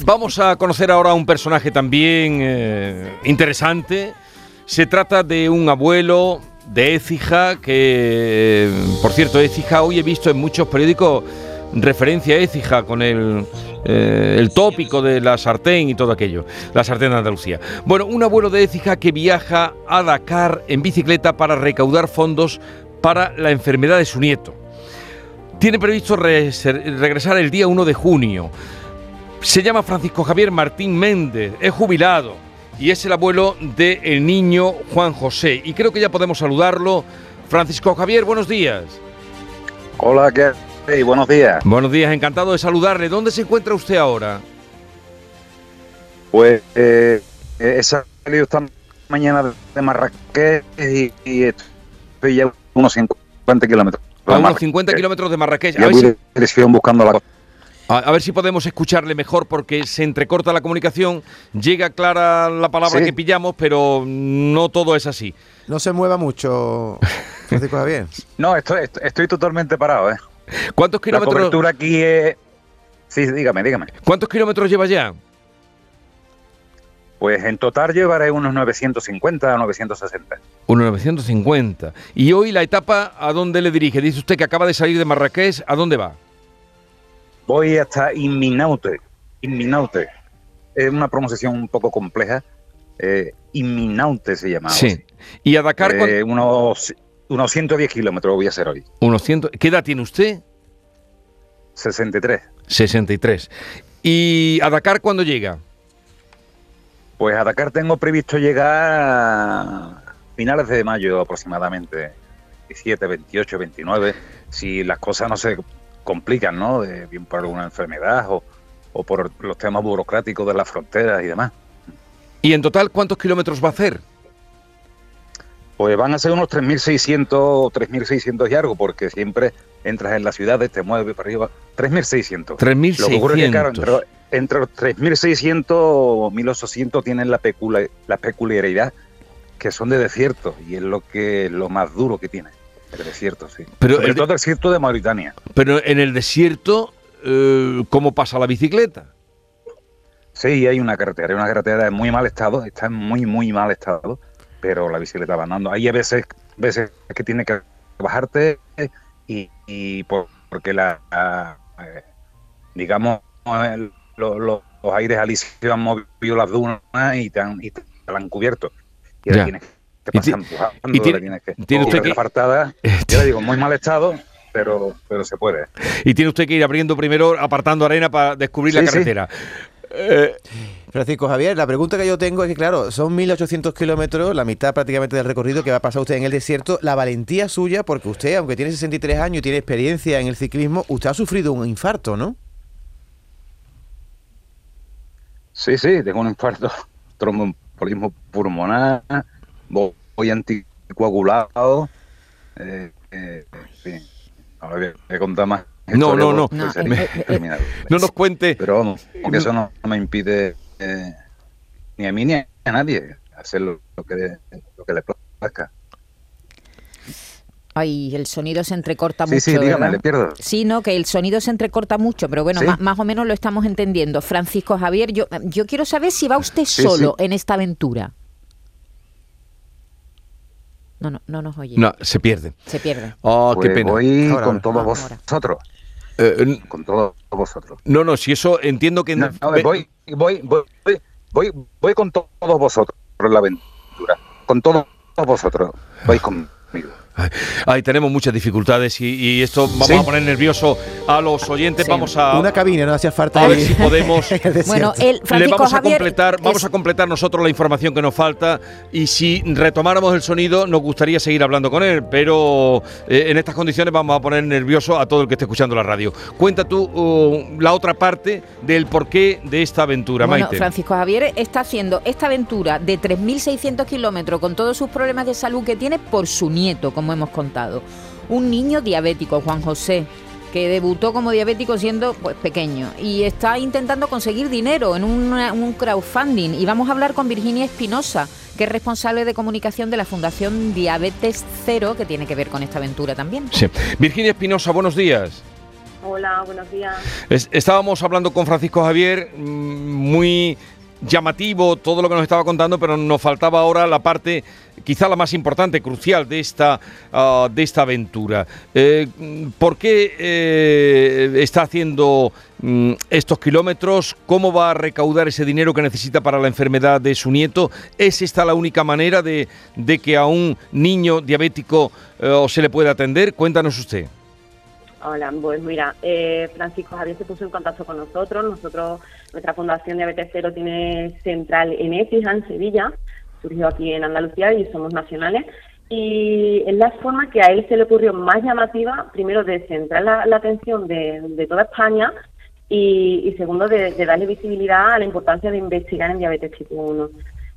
Vamos a conocer ahora un personaje también eh, interesante. Se trata de un abuelo de Écija, que, por cierto, Écija hoy he visto en muchos periódicos referencia a Écija con el, eh, el tópico de la sartén y todo aquello, la sartén de Andalucía. Bueno, un abuelo de Écija que viaja a Dakar en bicicleta para recaudar fondos para la enfermedad de su nieto. Tiene previsto regresar el día 1 de junio. Se llama Francisco Javier Martín Méndez, es jubilado y es el abuelo del niño Juan José. Y creo que ya podemos saludarlo. Francisco Javier, buenos días. Hola, ¿qué hay? buenos días. Buenos días, encantado de saludarle. ¿Dónde se encuentra usted ahora? Pues eh, he salido esta mañana de Marrakech y, estoy ya unos 50 kilómetros. A unos 50 kilómetros de Marrakech. A ver si... buscando la a, ver si podemos escucharle mejor porque se entrecorta la comunicación, llega clara la palabra que pillamos, pero no todo es así. No se mueva mucho, Francisco Javier. no, estoy, estoy, totalmente parado. ¿eh? ¿Cuántos kilómetros? La cobertura aquí es... Sí, dígame, dígame. ¿Cuántos kilómetros lleva ya? Pues en total llevaré unos 950 o 960. Unos 950. ¿Y hoy la etapa a dónde le dirige? Dice usted que acaba de salir de Marrakech, ¿a dónde va? Voy hasta Inminaute. Inminaute. Es una pronunciación un poco compleja. Eh, Inminaute se llama. Sí. ¿Y a Dakar? Eh, unos, unos 110 kilómetros voy a hacer hoy. Unos 100... ¿Qué edad tiene usted? 63. 63. ¿Y a Dakar cuándo llega? Pues a Dakar tengo previsto llegar a finales de mayo aproximadamente. 17, 28, 29. Si las cosas no se complican, ¿no? De, bien por alguna enfermedad o, por los temas burocráticos de las fronteras y demás. ¿Y en total cuántos kilómetros va a hacer? Pues van a ser unos 3.600 o 3.600 y algo, porque siempre entras en la ciudad, te mueves para arriba. 3.600. 3.600. Lo que ocurre es que, claro, entre, entre los 3.600 o 1.800 tienen la, la peculiaridad que son de desierto, y es lo que lo más duro que tiene. El desierto, sí. Pero Sobre el todo desierto de Mauritania. Pero en el desierto, eh, ¿cómo pasa la bicicleta? Sí, hay una carretera, hay una carretera en muy mal estado, está en muy, muy mal estado, pero la bicicleta va andando. Hay veces, veces que tiene que bajarte y, porque la, eh, digamos, los aires alisios han movido las dunas y te han, y te han cubierto. Y ahora tienes y tiene, tiene usted que apartada, yo le digo, muy mal estado, pero, pero se puede. Y tiene usted que ir abriendo primero, apartando arena para descubrir la carretera. Eh, Francisco Javier, la pregunta que yo tengo es que, claro, son 1.800 kilómetros, la mitad prácticamente del recorrido que va a pasar usted en el desierto. La valentía suya, porque usted, aunque tiene 63 años y tiene experiencia en el ciclismo, usted ha sufrido un infarto, ¿no? Sí, sí, tengo un infarto, tromboembolismo pulmonar, voy anticoagulado. Eh, eh, Ahora voy a contar más. No, no, no. No, no nos cuente. Pero vamos, porque eso no, me impide eh, ni a mí ni a nadie hacer lo, que, lo que le plazca. Ay, el sonido se entrecorta mucho. Sí, dígame, le pierdo. Sí, no, que el sonido se entrecorta mucho, pero bueno, más, o menos lo estamos entendiendo. Francisco Javier, yo, yo quiero saber si va usted solo en esta aventura. No, no, no nos oye. No, se pierde. Se pierde. Oh, qué pues pena. Voy con todos vosotros. Eh, con todos vosotros. No, no, si eso entiendo que... No, voy, voy, voy, voy, voy, con todos vosotros por la aventura. Con todos vosotros. Vais conmigo. Ahí tenemos muchas dificultades y, esto vamos a poner nervioso a los oyentes. Vamos a una cabina, no hacía falta. A ver si podemos. bueno, el le vamos a completar, vamos a completar nosotros la información que nos falta y si retomáramos el sonido nos gustaría seguir hablando con él, pero eh, en estas condiciones vamos a poner nervioso a todo el que esté escuchando la radio. Cuenta tú uh, la otra parte del porqué de esta aventura, bueno, Francisco Javier está haciendo esta aventura de 3.600 kilómetros con todos sus problemas de salud que tiene por su nieto como hemos contado. Un niño diabético, Juan José, que debutó como diabético siendo pues, pequeño y está intentando conseguir dinero en un, crowdfunding. Y vamos a hablar con Virginia Espinosa, que es responsable de comunicación de la Fundación Diabetes Cero, que tiene que ver con esta aventura también. Sí. Virginia Espinosa, buenos días. Hola, buenos días. estábamos hablando con Francisco Javier, mm, muy llamativo todo lo que nos estaba contando, pero nos faltaba ahora la parte quizá la más importante, crucial de esta, ah, de esta aventura. Eh, ¿Por qué eh, está haciendo mm, estos kilómetros? ¿Cómo va a recaudar ese dinero que necesita para la enfermedad de su nieto? ¿Es esta la única manera de, de que a un niño diabético eh, se le pueda atender? Cuéntanos usted. Hola, pues mira, eh, Francisco Javier se puso en contacto con nosotros. Nosotros, nuestra Fundación Diabetes Cero tiene central en Écija, en Sevilla. Surgió aquí en Andalucía y somos nacionales. Y es la forma que a él se le ocurrió más llamativa, primero, de centrar la, atención de, toda España y, segundo, de, darle visibilidad a la importancia de investigar en diabetes tipo 1.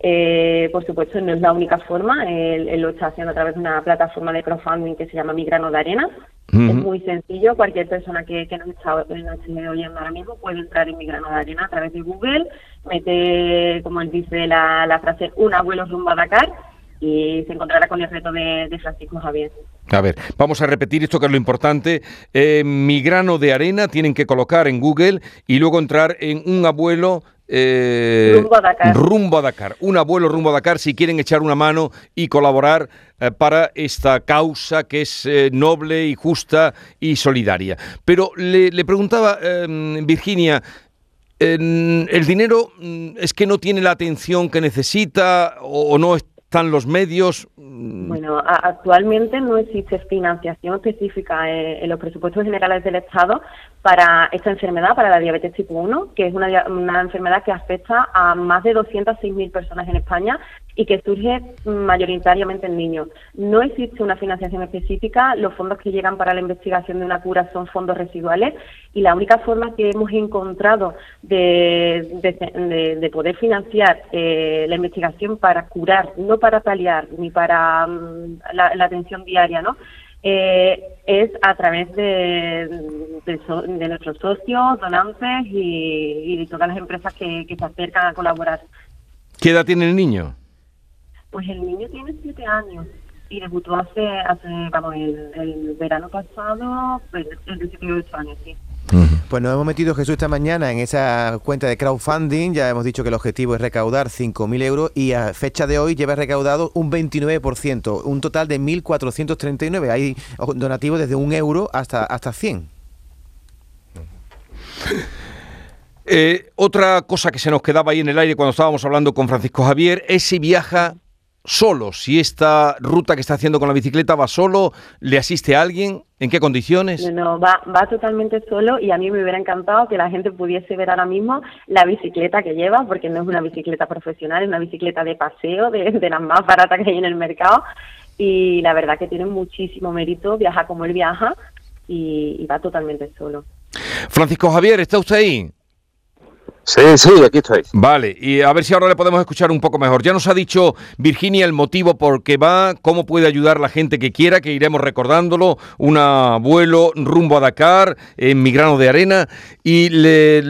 Eh, por supuesto, no es la única forma. Él, lo está haciendo a través de una plataforma de crowdfunding que se llama Mi Grano de Arena. Es muy sencillo. Cualquier persona que, que nos, está, oyendo ahora mismo puede entrar en Mi Grano de Arena a través de Google, mete, como él dice la, la frase, un abuelo rumbo a Dakar y se encontrará con el reto de, Francisco Javier. A ver, vamos a repetir esto que es lo importante. Eh, mi grano de arena tienen que colocar en Google y luego entrar en un abuelo eh, rumbo, a Dakar. rumbo a Dakar. Un abuelo rumbo a Dakar si quieren echar una mano y colaborar eh, para esta causa que es eh, noble y justa y solidaria. Pero le, preguntaba, em, Virginia, ¿el dinero mm, es que no tiene la atención que necesita o, no están los medios? Bueno, actualmente no existe financiación específica en los presupuestos generales del Estado para esta enfermedad, para la diabetes tipo 1, que es una, una enfermedad que afecta a más de 206.000 personas en España y que surge mayoritariamente en niños. No existe una financiación específica, los fondos que llegan para la investigación de una cura son fondos residuales y la única forma que hemos encontrado de, de, poder financiar eh, la investigación para curar, no para paliar ni para mm, la, atención diaria, ¿no? Eh, es a través de, de, nuestros socios, donantes y, de todas las empresas que, que se acercan a colaborar. ¿Qué edad tiene el niño? Pues el niño tiene siete años y debutó hace, hace vamos, el, verano pasado, pues, el 18 años, sí. Pues nos hemos metido Jesús esta mañana en esa cuenta de crowdfunding, ya hemos dicho que el objetivo es recaudar 5.000 euros y a fecha de hoy lleva recaudado un 29%, un total de 1.439. Hay donativos desde un euro hasta, hasta 100. Eh, otra cosa que se nos quedaba ahí en el aire cuando estábamos hablando con Francisco Javier es si viaja solo, si esta ruta que está haciendo con la bicicleta va solo, le asiste a alguien, ¿en qué condiciones? No, va, va totalmente solo y a mí me hubiera encantado que la gente pudiese ver ahora mismo la bicicleta que lleva, porque no es una bicicleta profesional, es una bicicleta de paseo, de, las más baratas que hay en el mercado y la verdad que tiene muchísimo mérito, viaja como él viaja y, y va totalmente solo. Francisco Javier, ¿está usted ahí? Sí, sí, aquí estoy. Vale, y a ver si ahora le podemos escuchar un poco mejor. Ya nos ha dicho Virginia el motivo por qué va, cómo puede ayudar la gente que quiera, que iremos recordándolo, un abuelo rumbo a Dakar, en mi grano de arena, y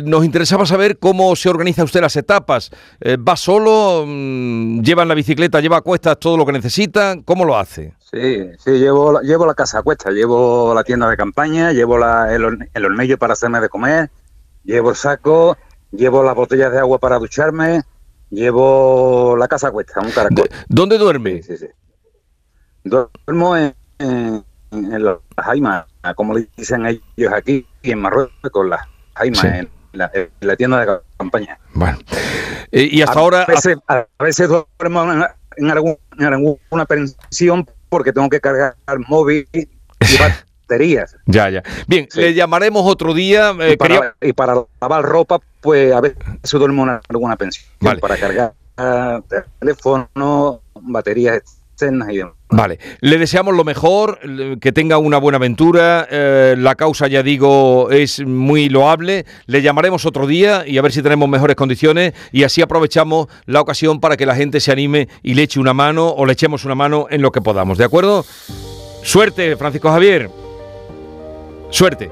nos interesaba saber cómo se organiza usted las etapas. Eh, ¿Va solo? Mm, ¿Lleva en la bicicleta, lleva a cuestas todo lo que necesita? ¿Cómo lo hace? Sí, sí, llevo, llevo la casa a cuestas, llevo la tienda de campaña, llevo el, el hornillo para hacerme de comer, llevo el saco llevo las botellas de agua para ducharme, llevo la casa cuesta, un caracol. ¿Dónde duerme? Sí, sí, Duermo en, en, las jaimas, como le dicen ellos aquí, en Marruecos, las jaimas, en, la, tienda de campaña. Bueno, eh, y hasta ahora... A veces, duermo en, alguna pensión porque tengo que cargar el móvil y baterías. Ya, ya. Bien, le llamaremos otro día. Eh, y, para, lavar ropa, pues a veces duermo en alguna pensión. Para cargar teléfono, baterías externas y demás. Vale, le deseamos lo mejor, que tenga una buena aventura. Eh, la causa, ya digo, es muy loable. Le llamaremos otro día y a ver si tenemos mejores condiciones y así aprovechamos la ocasión para que la gente se anime y le eche una mano o le echemos una mano en lo que podamos. ¿De acuerdo? Suerte, Francisco Javier. Suerte.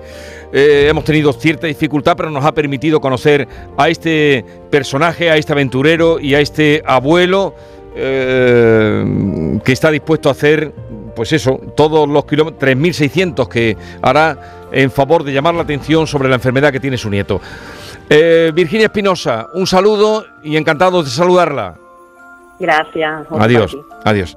Eh, hemos tenido cierta dificultad, pero nos ha permitido conocer a este personaje, a este aventurero y a este abuelo eh, que está dispuesto a hacer pues eso, todos los kilómetros, 3.600 que hará en favor de llamar la atención sobre la enfermedad que tiene su nieto. Eh, Virginia Espinosa, un saludo y encantado de saludarla. Gracias. Adiós, adiós.